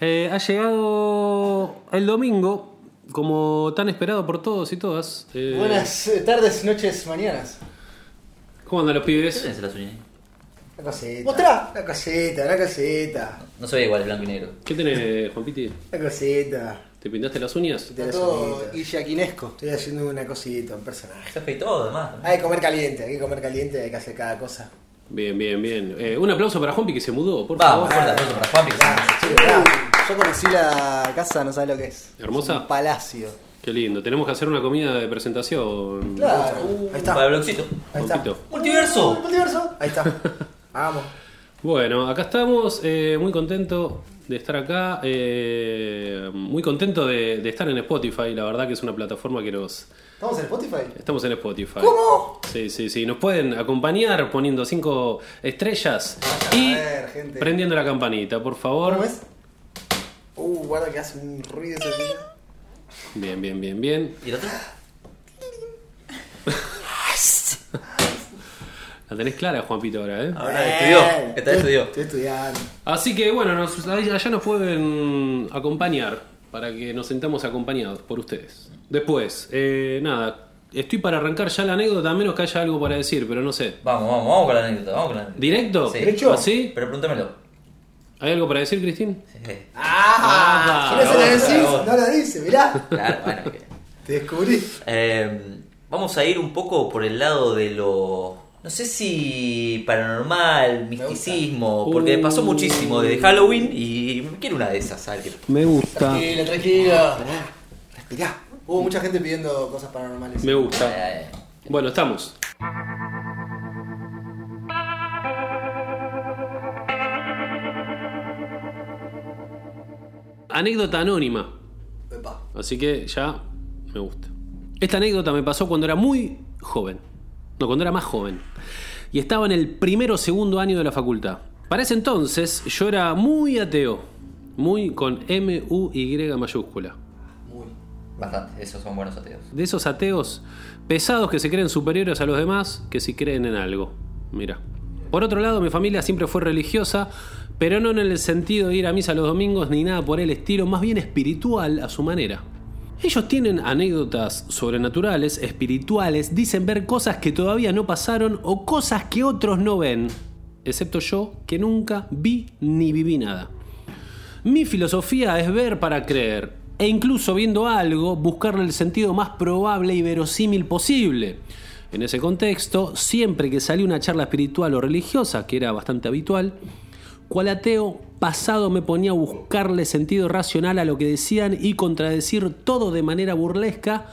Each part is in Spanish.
Eh, ha llegado el domingo, como tan esperado por todos y todas. Eh, Buenas eh, tardes, noches, mañanas. ¿Cómo andan los ¿Qué pibes? tenés en las uñas? La cosita. ¡Mostrá! La cosita, la cosita. No se ve igual, es blanco y negro. ¿Qué tenés, Juan Piti? La cosita. ¿Te pintaste las uñas? Está todo todo illaquinesco. Estoy haciendo una cosita, un personaje. Se afeitó además. Hay que comer caliente, hay que comer caliente, hay que hacer cada cosa. Bien, bien, bien. Eh, un aplauso para Juanpi que se mudó, por Vamos, favor. fuerte aplauso para Juanpi. que se- Sí, mirá, Yo conocí la casa, no sabes lo que es. ¿Hermosa? Es un palacio. Qué lindo. Tenemos que hacer una comida de presentación. Claro. Ahí está. Para el blogcito. Ahí está. ¡Multiverso! Multiverso. Ahí está. Vamos. Bueno, acá estamos, eh, muy contento de estar acá, eh, muy contento de, de estar en Spotify, la verdad que es una plataforma que nos... ¿Estamos en Spotify? Estamos en Spotify. ¿Cómo? Sí, sí, sí, nos pueden acompañar poniendo cinco estrellas y ver, gente. prendiendo la campanita, por favor. ¿Cómo es? Uh, guarda que hace un ruido ese tío. Bien, bien, bien, bien. ¿Y el otro? La tenés clara, Juanpito, ahora, ¿eh? Ahora estudió. Esta vez estudió. Estoy estudiando. Así que bueno, nos- allá nos pueden acompañar para que nos sentamos acompañados por ustedes. Después, eh, nada, estoy para arrancar ya la anécdota, a menos que haya algo para decir, pero no sé. Vamos, vamos, vamos con la anécdota. Vamos con la anécdota. ¿Directo? Sí. ¿Derecho? ¿Así? Pero pregúntamelo. ¿Hay algo para decir, Cristín? ¡Ah! Si no se la decís, no la dice, mirá. Claro, bueno. que- Te descubrí. Eh, vamos a ir un poco por el lado de lo. No sé si paranormal, misticismo, porque Uh. pasó muchísimo desde Halloween y quiero una de esas, a ver qué- Me gusta. Tranquilo, tranquilo. Respirá. Hubo mucha gente pidiendo cosas paranormales. Me gusta. Eh, Bueno, estamos. Anécdota anónima. Epa. Así que ya me gusta. Esta anécdota me pasó cuando era muy joven. No, cuando era más joven. Y estaba en el primero o segundo año de la facultad. Para ese entonces yo era muy ateo. Muy con M-U-Y mayúscula. Muy. Bastante, esos son buenos ateos. De esos ateos pesados que se creen superiores a los demás que si creen en algo. Mira. Por otro lado, mi familia siempre fue religiosa, pero no en el sentido de ir a misa los domingos ni nada por el estilo, más bien espiritual a su manera. Ellos tienen anécdotas sobrenaturales, espirituales, dicen ver cosas que todavía no pasaron o cosas que otros no ven, excepto yo que nunca vi ni viví nada. Mi filosofía es ver para creer, e incluso viendo algo, buscarle el sentido más probable y verosímil posible. En ese contexto, siempre que salía una charla espiritual o religiosa, que era bastante habitual, cual ateo pasado me ponía a buscarle sentido racional a lo que decían y contradecir todo de manera burlesca,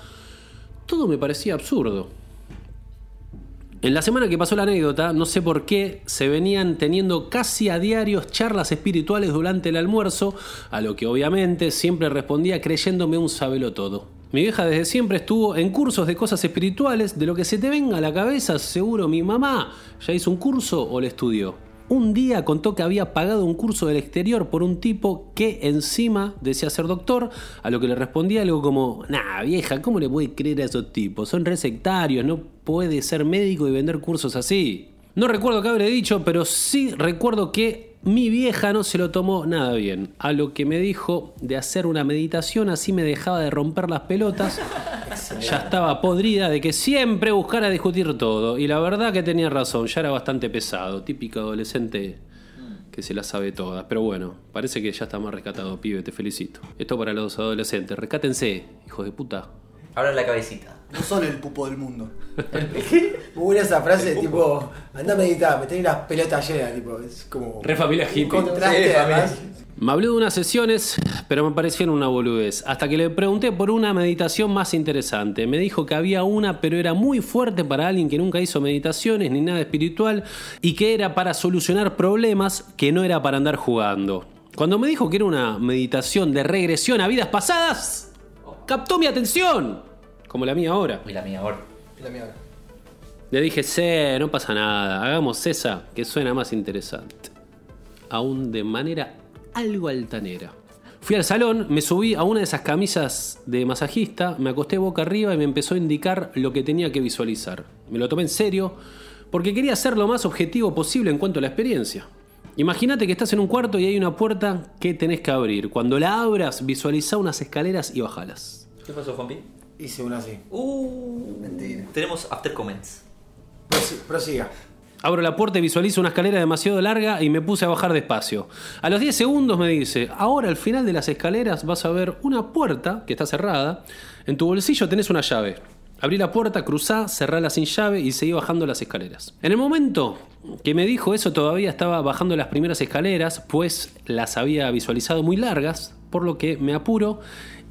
todo me parecía absurdo. En la semana que pasó la anécdota, no sé por qué, se venían teniendo casi a diarios charlas espirituales durante el almuerzo, a lo que obviamente siempre respondía creyéndome un sabelo todo. Mi vieja desde siempre estuvo en cursos de cosas espirituales, de lo que se te venga a la cabeza, seguro mi mamá ya hizo un curso o le estudió. Un día contó que había pagado un curso del exterior por un tipo que encima decía ser doctor, a lo que le respondía algo como, nah vieja, ¿cómo le puede creer a esos tipos? Son resectarios, no puede ser médico y vender cursos así. No recuerdo qué habré dicho, pero sí recuerdo que mi vieja no se lo tomó nada bien, a lo que me dijo de hacer una meditación así me dejaba de romper las pelotas. Ya estaba podrida de que siempre buscara discutir todo. Y la verdad que tenía razón, ya era bastante pesado. Típico adolescente que se la sabe todas. Pero bueno, parece que ya está más rescatado, pibe, te felicito. Esto para los adolescentes, rescátense, hijos de puta. Abran la cabecita. No son el pupo del mundo. Buena esa frase, tipo, anda a meditar, me tenés las pelotas llenas, tipo, es como. Re familia un hippie. contraste, Sí, además. Me habló de unas sesiones, pero me parecieron una boludez. Hasta que le pregunté por una meditación más interesante. Me dijo que había una, pero era muy fuerte para alguien que nunca hizo meditaciones ni nada espiritual y que era para solucionar problemas, que no era para andar jugando. Cuando me dijo que era una meditación de regresión a vidas pasadas, captó mi atención, como la mía ahora. Y la mía ahora. Y la mía ahora. Le dije, sí, no pasa nada, hagamos esa, que suena más interesante. Aún de manera algo altanera. Fui al salón, me subí a una de esas camisas de masajista, me acosté boca arriba y me empezó a indicar lo que tenía que visualizar. Me lo tomé en serio porque quería ser lo más objetivo posible en cuanto a la experiencia. Imagínate que estás en un cuarto y hay una puerta que tenés que abrir. Cuando la abras, visualiza unas escaleras y bajalas. ¿Qué pasó, Juanpi? Hice una así. Uh, Mentira. Tenemos after comments. Prosi- prosiga. Abro la puerta y visualizo una escalera demasiado larga y me puse a bajar despacio. A los 10 segundos me dice, ahora al final de las escaleras vas a ver una puerta que está cerrada. En tu bolsillo tenés una llave. Abrí la puerta, cruzá, cerrala sin llave y seguí bajando las escaleras. En el momento que me dijo eso todavía estaba bajando las primeras escaleras, pues las había visualizado muy largas, por lo que me apuro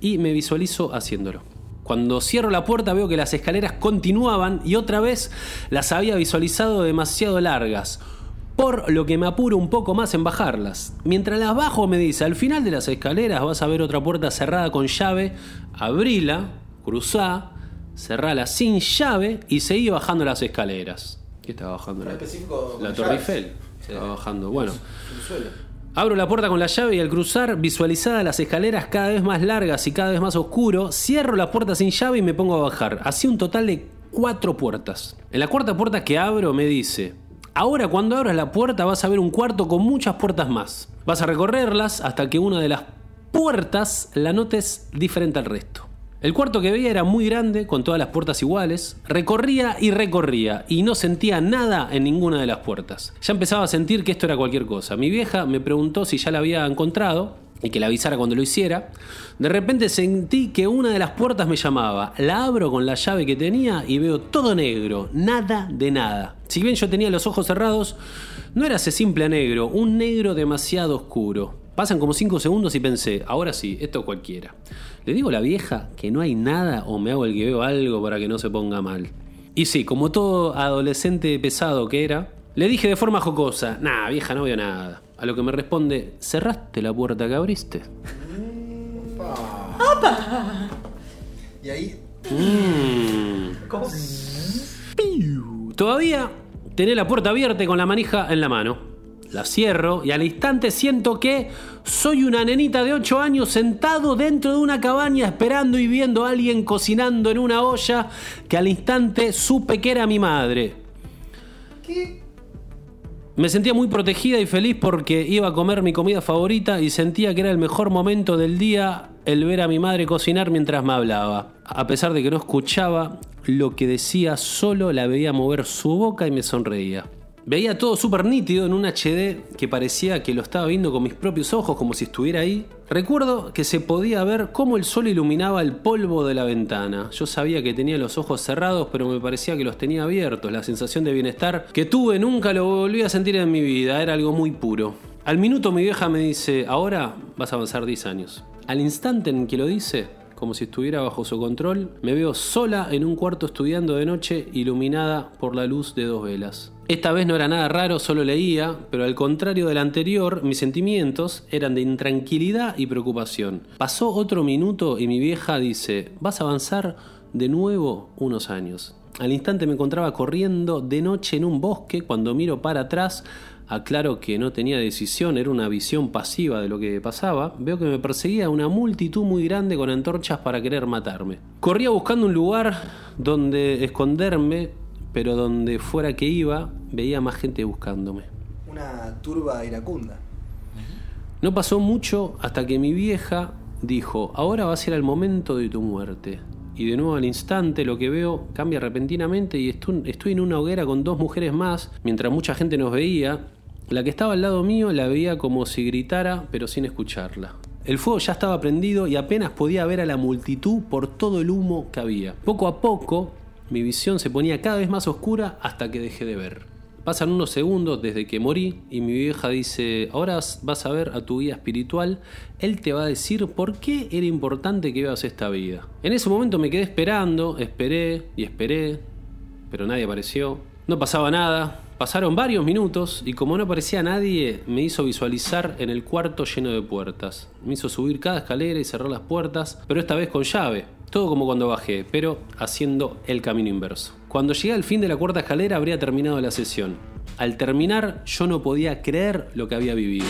y me visualizo haciéndolo. Cuando cierro la puerta veo que las escaleras continuaban y otra vez las había visualizado demasiado largas, por lo que me apuro un poco más en bajarlas. Mientras las bajo me dice, al final de las escaleras vas a ver otra puerta cerrada con llave, abrila, cruzá, cerrala sin llave y seguí bajando las escaleras. ¿Qué estaba bajando? La, la Torre. Eiffel. Estaba bajando. Bueno. Abro la puerta con la llave y al cruzar, visualizadas las escaleras cada vez más largas y cada vez más oscuro, cierro la puerta sin llave y me pongo a bajar. Así un total de cuatro puertas. En la cuarta puerta que abro me dice, ahora cuando abras la puerta vas a ver un cuarto con muchas puertas más. Vas a recorrerlas hasta que una de las puertas la notes diferente al resto. El cuarto que veía era muy grande, con todas las puertas iguales. Recorría y recorría, y no sentía nada en ninguna de las puertas. Ya empezaba a sentir que esto era cualquier cosa. Mi vieja me preguntó si ya la había encontrado y que la avisara cuando lo hiciera. De repente sentí que una de las puertas me llamaba. La abro con la llave que tenía y veo todo negro, nada de nada. Si bien yo tenía los ojos cerrados, no era ese simple negro, un negro demasiado oscuro. Pasan como 5 segundos y pensé, ahora sí, esto cualquiera. ¿Le digo a la vieja que no hay nada o me hago el que veo algo para que no se ponga mal? Y sí, como todo adolescente pesado que era, le dije de forma jocosa, nah, vieja, no veo nada. A lo que me responde, ¿cerraste la puerta que abriste? Y ahí. Mm. Todavía tenés la puerta abierta y con la manija en la mano. La cierro y al instante siento que soy una nenita de 8 años sentado dentro de una cabaña esperando y viendo a alguien cocinando en una olla que al instante supe que era mi madre. ¿Qué? Me sentía muy protegida y feliz porque iba a comer mi comida favorita y sentía que era el mejor momento del día el ver a mi madre cocinar mientras me hablaba. A pesar de que no escuchaba lo que decía, solo la veía mover su boca y me sonreía. Veía todo súper nítido en un HD que parecía que lo estaba viendo con mis propios ojos como si estuviera ahí. Recuerdo que se podía ver cómo el sol iluminaba el polvo de la ventana. Yo sabía que tenía los ojos cerrados, pero me parecía que los tenía abiertos. La sensación de bienestar que tuve nunca lo volví a sentir en mi vida. Era algo muy puro. Al minuto mi vieja me dice, ahora vas a avanzar 10 años. Al instante en que lo dice, como si estuviera bajo su control, me veo sola en un cuarto estudiando de noche, iluminada por la luz de dos velas. Esta vez no era nada raro, solo leía, pero al contrario del anterior, mis sentimientos eran de intranquilidad y preocupación. Pasó otro minuto y mi vieja dice, vas a avanzar de nuevo unos años. Al instante me encontraba corriendo de noche en un bosque, cuando miro para atrás, aclaro que no tenía decisión, era una visión pasiva de lo que pasaba, veo que me perseguía una multitud muy grande con antorchas para querer matarme. Corría buscando un lugar donde esconderme, pero donde fuera que iba, veía más gente buscándome. Una turba iracunda. No pasó mucho hasta que mi vieja dijo, ahora va a ser el momento de tu muerte. Y de nuevo al instante lo que veo cambia repentinamente y estoy en una hoguera con dos mujeres más, mientras mucha gente nos veía. La que estaba al lado mío la veía como si gritara, pero sin escucharla. El fuego ya estaba prendido y apenas podía ver a la multitud por todo el humo que había. Poco a poco, mi visión se ponía cada vez más oscura hasta que dejé de ver. Pasan unos segundos desde que morí y mi vieja dice, ahora vas a ver a tu guía espiritual, él te va a decir por qué era importante que vivas esta vida. En ese momento me quedé esperando, esperé y esperé, pero nadie apareció. No pasaba nada. Pasaron varios minutos y como no aparecía nadie, me hizo visualizar en el cuarto lleno de puertas. Me hizo subir cada escalera y cerrar las puertas, pero esta vez con llave. Todo como cuando bajé, pero haciendo el camino inverso. Cuando llegué al fin de la cuarta escalera habría terminado la sesión. Al terminar yo no podía creer lo que había vivido.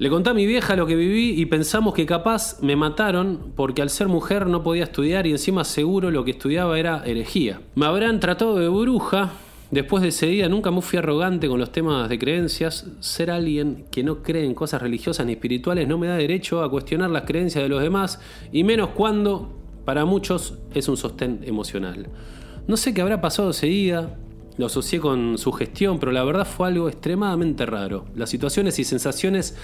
Le conté a mi vieja lo que viví y pensamos que capaz me mataron porque al ser mujer no podía estudiar y encima seguro lo que estudiaba era herejía. Me habrán tratado de bruja. Después de ese día nunca me fui arrogante con los temas de creencias. Ser alguien que no cree en cosas religiosas ni espirituales no me da derecho a cuestionar las creencias de los demás y menos cuando para muchos es un sostén emocional. No sé qué habrá pasado ese día, lo asocié con su gestión, pero la verdad fue algo extremadamente raro. Las situaciones y sensaciones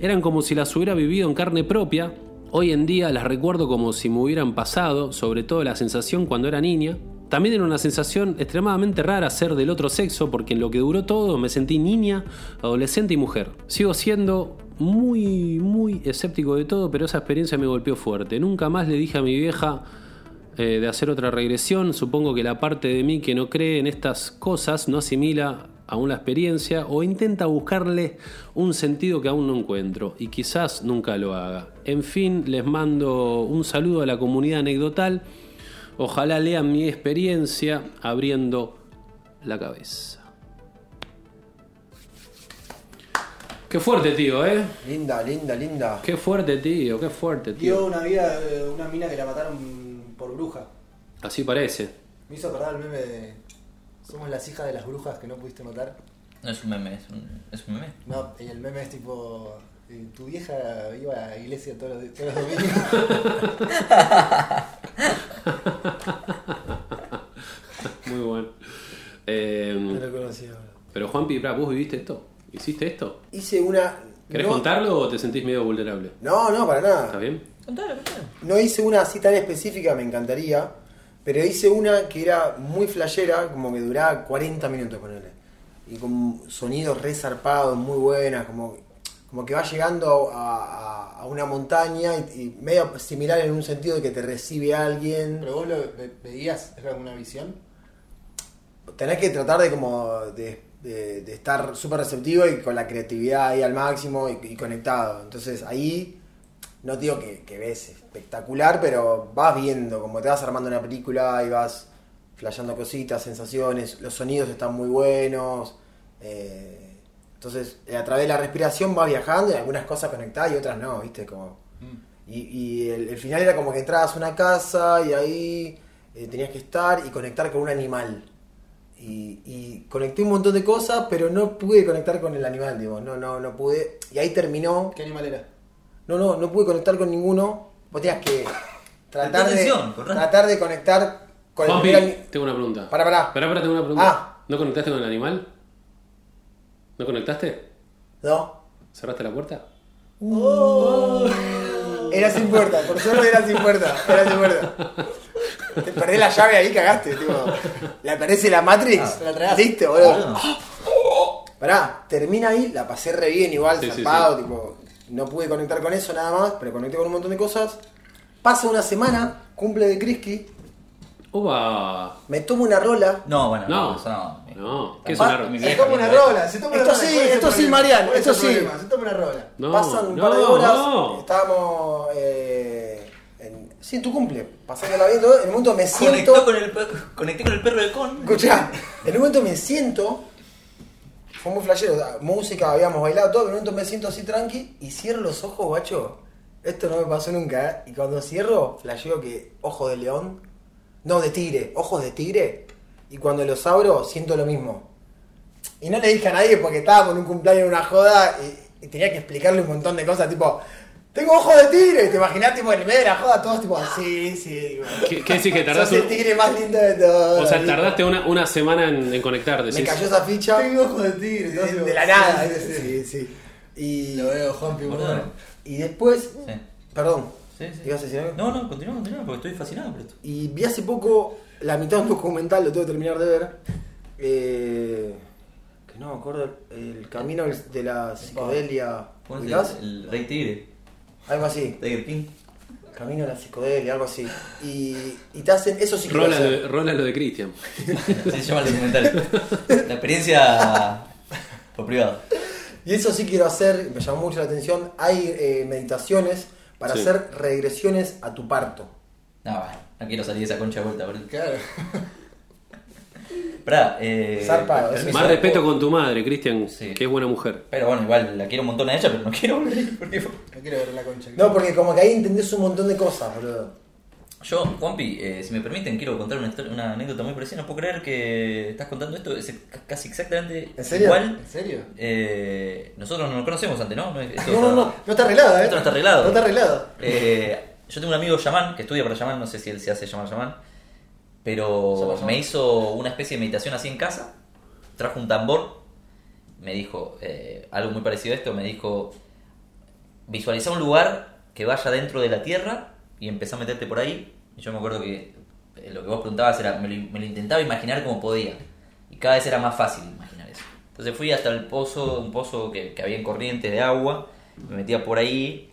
eran como si las hubiera vivido en carne propia. Hoy en día las recuerdo como si me hubieran pasado, sobre todo la sensación cuando era niña. También era una sensación extremadamente rara ser del otro sexo, porque en lo que duró todo me sentí niña, adolescente y mujer. Sigo siendo muy, muy escéptico de todo, pero esa experiencia me golpeó fuerte. Nunca más le dije a mi vieja eh, de hacer otra regresión. Supongo que la parte de mí que no cree en estas cosas no asimila aún la experiencia o intenta buscarle un sentido que aún no encuentro y quizás nunca lo haga. En fin, les mando un saludo a la comunidad anecdotal. Ojalá lean mi experiencia abriendo la cabeza. Qué fuerte, tío, ¿eh? Linda, linda, linda. Qué fuerte, tío, qué fuerte, tío. Dio una vida, una mina que la mataron por bruja. Así parece. Me hizo acordar el meme de. Somos las hijas de las brujas que no pudiste matar. No es un meme, es un, es un meme. No, y el meme es tipo. eh, Tu vieja iba a la iglesia todos los, todos los domingos. Muy bueno. Eh, No lo conocía. pero Juanpi, ¿vos viviste esto? ¿Hiciste esto? Hice una. ¿Querés no, contarlo o te sentís medio vulnerable? No, no, para ¿Está nada. bien? Contalo, contalo. No hice una así tan específica, me encantaría. Pero hice una que era muy flashera, como que duraba 40 minutos, ponerle. Y con sonidos resarpados, muy buenas, como, como que va llegando a, a- a una montaña y, y medio similar en un sentido de que te recibe alguien. Pero vos lo ve- veías, era una visión. tenés que tratar de como de, de- de estar súper receptivo y con la creatividad ahí al máximo y, y conectado. Entonces ahí no te digo que, que ves espectacular, pero vas viendo, como te vas armando una película y vas flasheando cositas, sensaciones, los sonidos están muy buenos. eh, entonces eh, a través de la respiración vas viajando y algunas cosas conectadas y otras no, ¿viste? Como, y, y el, el final era como que entrabas a una casa y ahí eh, tenías que estar y conectar con un animal. Y, y conecté un montón de cosas, pero no pude conectar con el animal, digo, no, no, no pude. Y ahí terminó. ¿Qué animal era? No, no, no pude conectar con ninguno. Vos tenías que tratar de, tratar de conectar con Juanpi, el primer ani- tengo una pregunta. Pará, pará. Pará, pará, tengo una pregunta. Ah. ¿No conectaste con el animal? ¿No conectaste? No. ¿Cerraste la puerta? Era sin puerta, por suerte era sin puerta, era sin puerta. Te perdés la llave ahí, cagaste, tipo. Le aparece la Matrix, la tragás. listo, boludo. Ah, Pará, termina ahí, la pasé re bien igual, Sí, tipo, no pude conectar con eso nada más, pero conecté con un montón de cosas. Pasa una semana, cumple de Krisky, ¡Uba! me tomo una rola. No, bueno, no, No. eso no. No, ¿qué es una mi Se toma una rola, se toma una Esto rola. sí, ¿cuál es el esto sí? Marian, ¿Cuál es esto sí. Se toma una rola. No, Pasan un no, par de horas, no. estábamos eh, sí, tu cumple, pasándola bien todo, en un momento me Conectó siento... con el, conecté con el perro de con. Escuchá, en un momento me siento. Fue muy flashero, música, habíamos bailado todo, en un momento me siento así tranqui y cierro los ojos, guacho. Esto no me pasó nunca, ¿eh? Y cuando cierro, flasheo que ojos de león, no de tigre, ojos de tigre. Y cuando los abro, siento lo mismo. Y no le dije a nadie porque estábamos en un cumpleaños en una joda y, y tenía que explicarle un montón de cosas, tipo, tengo ojos de tigre. Te imaginás, tipo, en el medio de la joda, todos tipo, sí, sí. ¿Qué, qué decís que tardás Sos el tigre más lindo de todos. O sea, tardaste una, una semana en, en conectar, Me cayó esa ficha Tengo ojos de tigre. de, de la nada. Sí, sí, sí. Sí, sí. Y, Lo veo, boludo. y después, Sí. perdón, Sí, sí. ¿ibas a decir algo? No, no, continúa, continúa, porque estoy fascinado por esto. Y vi hace poco la mitad de un documental, lo tengo que terminar de ver. eh, que no me acuerdo, el camino de la psicodelia. ¿Cómo se ¿Ubicás? llama? El Rey Tigre. Algo así. Tiger King. Camino a la psicodelia, algo así. Y, y te hacen, eso sí que Rola, hacer. lo- rola lo de Cristian. Así se llama el documental. La experiencia por privado. Y eso sí quiero hacer, me llamó mucho la atención. Hay eh, meditaciones para Sí. hacer regresiones a tu parto. No, bueno, no quiero salir de esa concha de vuelta, boludo. Claro. Pará, eh. Zarpado, permiso. Más respeto con tu madre, Cristian, Sí. que es buena mujer. Pero bueno, igual la quiero un montón a ella, pero no quiero volver ahí, porque- No quiero ver la concha. No, porque como que ahí entendés un montón de cosas, boludo. Yo, Juanpi, eh, si me permiten, quiero contar una, historia- una anécdota muy parecida. No puedo creer que estás contando esto. Es ca- casi exactamente ¿En serio? igual. ¿En serio? Eh, nosotros no nos conocemos antes, ¿no? esto No, no, está- no. No está arreglado, ¿eh? Esto no está arreglado. No está arreglado. Eh, yo tengo un amigo Yaman que estudia para Yaman, no sé si él se hace llamar Yaman, pero me hizo una especie de meditación así en casa, trajo un tambor, me dijo eh, algo muy parecido a esto, me dijo visualiza un lugar que vaya dentro de la tierra y empezá a meterte por ahí. Y yo me acuerdo que eh, lo que vos preguntabas era, me lo, me lo intentaba imaginar como podía. Y cada vez era más fácil imaginar eso. Entonces fui hasta el pozo, un pozo que, que había en corriente de agua, me metía por ahí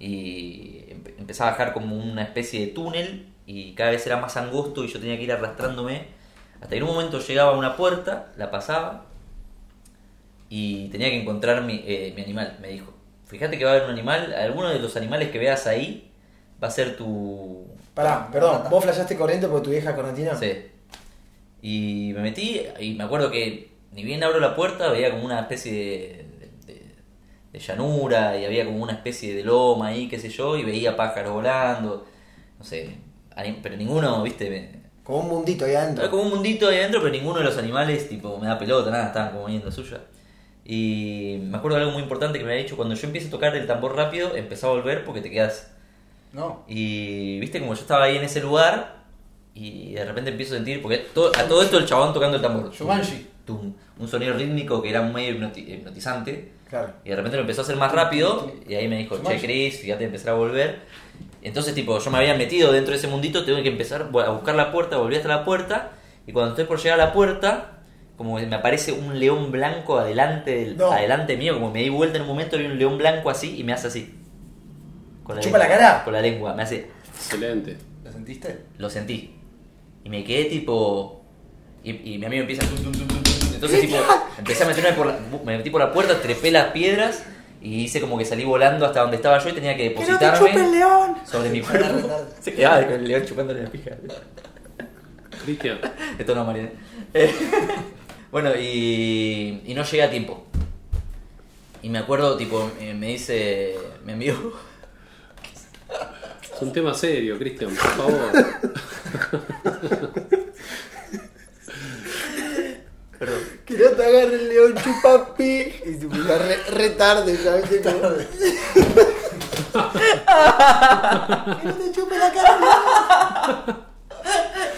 y empe- empezaba a bajar como una especie de túnel y cada vez era más angosto y yo tenía que ir arrastrándome hasta que en un momento llegaba a una puerta, la pasaba y tenía que encontrar mi, eh, mi animal, me dijo. Fíjate que va a haber un animal, alguno de los animales que veas ahí va a ser tu... Pará, perdón, ¿vos flashaste corriente porque tu vieja correntina? Sí. Y me metí y me acuerdo que ni bien abro la puerta veía como una especie de, de- de llanura y había como una especie de loma ahí, qué sé yo, y veía pájaros volando, no sé, pero ninguno, viste, Como un mundito ahí adentro. Como un mundito ahí adentro, pero ninguno de los animales, tipo, me da pelota, nada, estaban como yendo suya. Y me acuerdo de algo muy importante que me había dicho, cuando yo empiezo a tocar el tambor rápido, empezó a volver porque te quedas... No. Y viste como yo estaba ahí en ese lugar y de repente empiezo a sentir, porque to- a todo esto el chabón tocando el tambor. Tum, un sonido rítmico que era medio hipnoti- hipnotizante. Claro. Y de repente lo empezó a hacer más rápido y ahí me dijo, che. Chris, fíjate, empezar a volver. Entonces tipo, yo me había metido dentro de ese mundito, tengo que empezar a buscar la puerta, volví hasta la puerta y cuando estoy por llegar a la puerta, como me aparece un león blanco adelante, del- No. adelante mío, como me di vuelta en un momento, vi un león blanco así y me hace así. Con ¿Chupa lengua, la cara? Con la lengua, me hace... Excelente. ¿Lo sentiste? Lo sentí. Y me quedé tipo. Y, y mi amigo empieza. tum, tum, tum, tum, tum. Entonces, tipo, empecé a meterme por la. Me metí por la puerta, trepé las piedras y hice como que salí volando hasta donde estaba yo y tenía que depositarme león! sobre mi cuerpo. Se quedaba con el león chupándole la pija. Cristian, Esto no, Marina. Eh, bueno, y, y no llegué a tiempo. Y me acuerdo, tipo, me dice. Me envió. es un tema serio, Cristian, por favor. Perdón. Que no te agarre el león chupapi. Y tu la re, re tarde, ya viste. Como... que no te chupe la cara.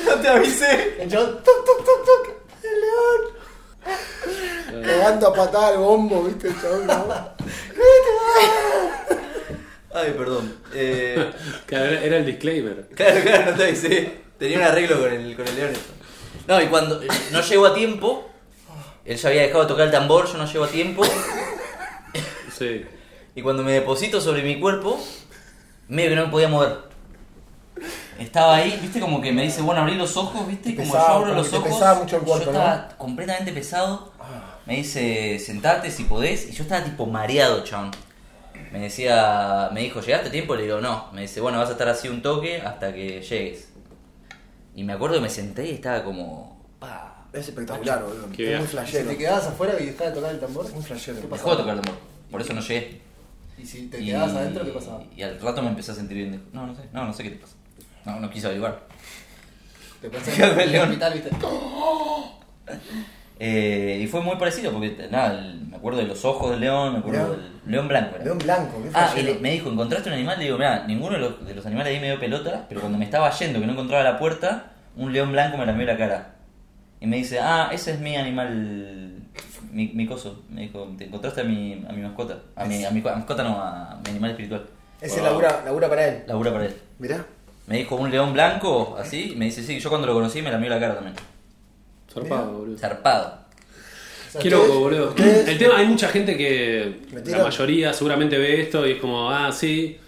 No te avisé. El chabón, tuc, tuc, tuc, tuc. El león. Cagando a patada al bombo, viste, el chabón. ¿no? Ay, perdón. Eh. Claro, era, era el disclaimer. Claro, claro, no te avisé. Tenía un arreglo con el, con el león. esto. No, y cuando no llego a tiempo, él ya había dejado de tocar el tambor, yo no llego a tiempo. Sí. Y cuando me deposito sobre mi cuerpo, medio que no me podía mover. Estaba ahí, viste, como que me dice, bueno, abrí los ojos, viste, como yo abro los ojos, pesaba mucho el cuerpo, yo estaba completamente pesado. Me dice, sentate si podés, y yo estaba tipo mareado, chabón. Me decía, me dijo, ¿llegaste a tiempo? Le digo, no. Me dice, bueno, vas a estar así un toque hasta que llegues. Y me acuerdo que me senté y estaba como, pa. Es espectacular, boludo. Qué es muy viaje. Si flashero. te quedabas afuera y dejabas de tocar el tambor, Muy flashero. ¿qué Dejó pasaba? de tocar el tambor, por eso no llegué. Y si te Y- quedabas adentro, ¿qué pasaba? Y al rato me empecé a sentir bien. No, no sé, no, no sé qué te pasa. No, no quise averiguar. Te Quedó en el hospital, ¿viste? Eh, y fue muy parecido porque, nada, el- me acuerdo de los ojos del león, me acuerdo León. del león blanco. era. León blanco, qué Ah, y flashero. le- me dijo, ¿encontraste un animal? Le digo, mira, ninguno de los, de los animales ahí me dio pelota, pero cuando me estaba yendo, que no encontraba la puerta, un león blanco me lamió la cara. Y me dice, ah, ese es mi animal, mi, mi coso. Me dijo, ¿te encontraste a mi, a mi mascota? A mi, a mi a mascota no, a mi animal espiritual. Ese labura, labura para él. Labura para él. Mirá. Me dijo un león blanco, así, y me dice, sí, yo cuando lo conocí me lamió la cara también. Zarpado, boludo. Zarpado. O sea, Qué loco, ustedes- boludo. ustedes- El tema, hay mucha gente que, ¿Me la mayoría seguramente ve esto y es como, ah, sí,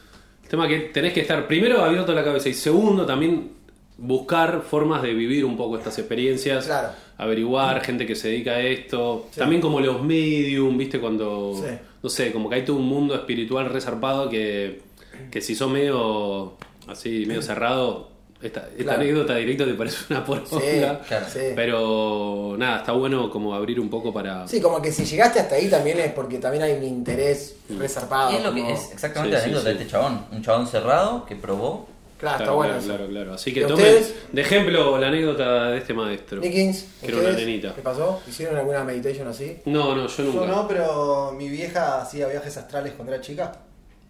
tema que tenés que estar primero abierto a la cabeza y segundo también buscar formas de vivir un poco estas experiencias, Claro. averiguar gente que se dedica a esto, también como los medium, viste cuando Sí. no sé, como que hay todo un mundo espiritual resarpado que, que si sos medio así, medio cerrado, esta, esta Claro. anécdota directo te parece una poronga. Sí, Claro. sí. Pero nada, está bueno como abrir un poco para. Sí, como que si llegaste hasta ahí también es porque también hay un interés resarpado. Y es lo que como- es exactamente Sí, la sí, anécdota sí. de este chabón. Un chabón cerrado que probó. Claro, está bueno. claro, claro, claro. Así ¿Y que tomen ustedes? de ejemplo la anécdota de este maestro. Nickins, Que era una nenita. ¿Qué pasó? ¿Hicieron alguna meditation así? No, no, yo nunca. Yo no, pero mi vieja hacía viajes astrales cuando era chica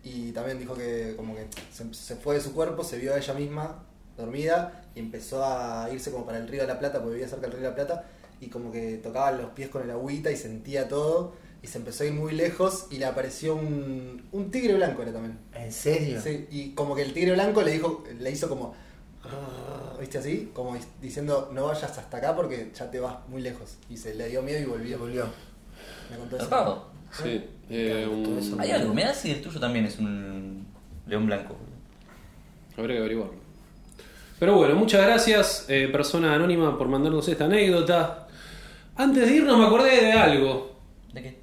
y también dijo que como que se, se fue de su cuerpo, se vio a ella misma dormida y empezó a irse como para el Río de la Plata, porque vivía cerca del Río de la Plata y como que tocaba los pies con el agüita y sentía todo y se empezó a ir muy lejos y le apareció un, un tigre blanco era también. ¿En serio? Sí, y como que el tigre blanco le dijo, le hizo como, "Ah", ¿viste así? Como diciendo, no vayas hasta acá porque ya te vas muy lejos. Y se le dio miedo y volvió. Volvió. Me contó eso. Sí. eh, un- eso. Hay algo, me da si el tuyo también es un león blanco. Habría que averiguarlo. Pero bueno, muchas gracias, eh, persona anónima, por mandarnos esta anécdota. Antes de irnos me acordé de algo. ¿De qué?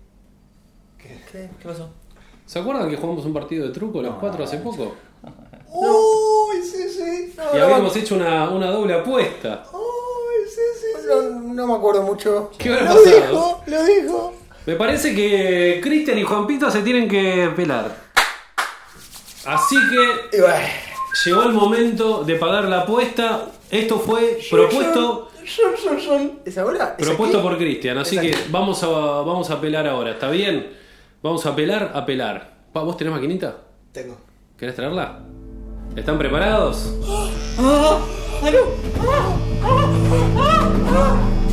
¿Qué? ¿Qué pasó? ¿Se acuerdan que jugamos un partido de truco los cuatro hace poco? Uy, sí, sí. No, Y no, habíamos hecho una, una doble apuesta. Uy, sí, sí, sí. No, no me acuerdo mucho. ¿Qué habrá Lo pasado? dijo, lo dijo. Me parece que Cristian y Juan Pito se tienen que pelar. Así que Y bueno, llegó el momento de pagar la apuesta. Esto fue propuesto. ¿Es ahora? ¿Es propuesto aquí? por Cristian. Así Es que vamos a, vamos a pelar ahora. ¿Está bien? Vamos a pelar, a pelar. Pa, ¿Vos tenés maquinita? Tengo. ¿Querés traerla? ¿Están preparados? ¡Ah! ¡Ah, no! ¡Ah! ¡Ah! ¡Ah!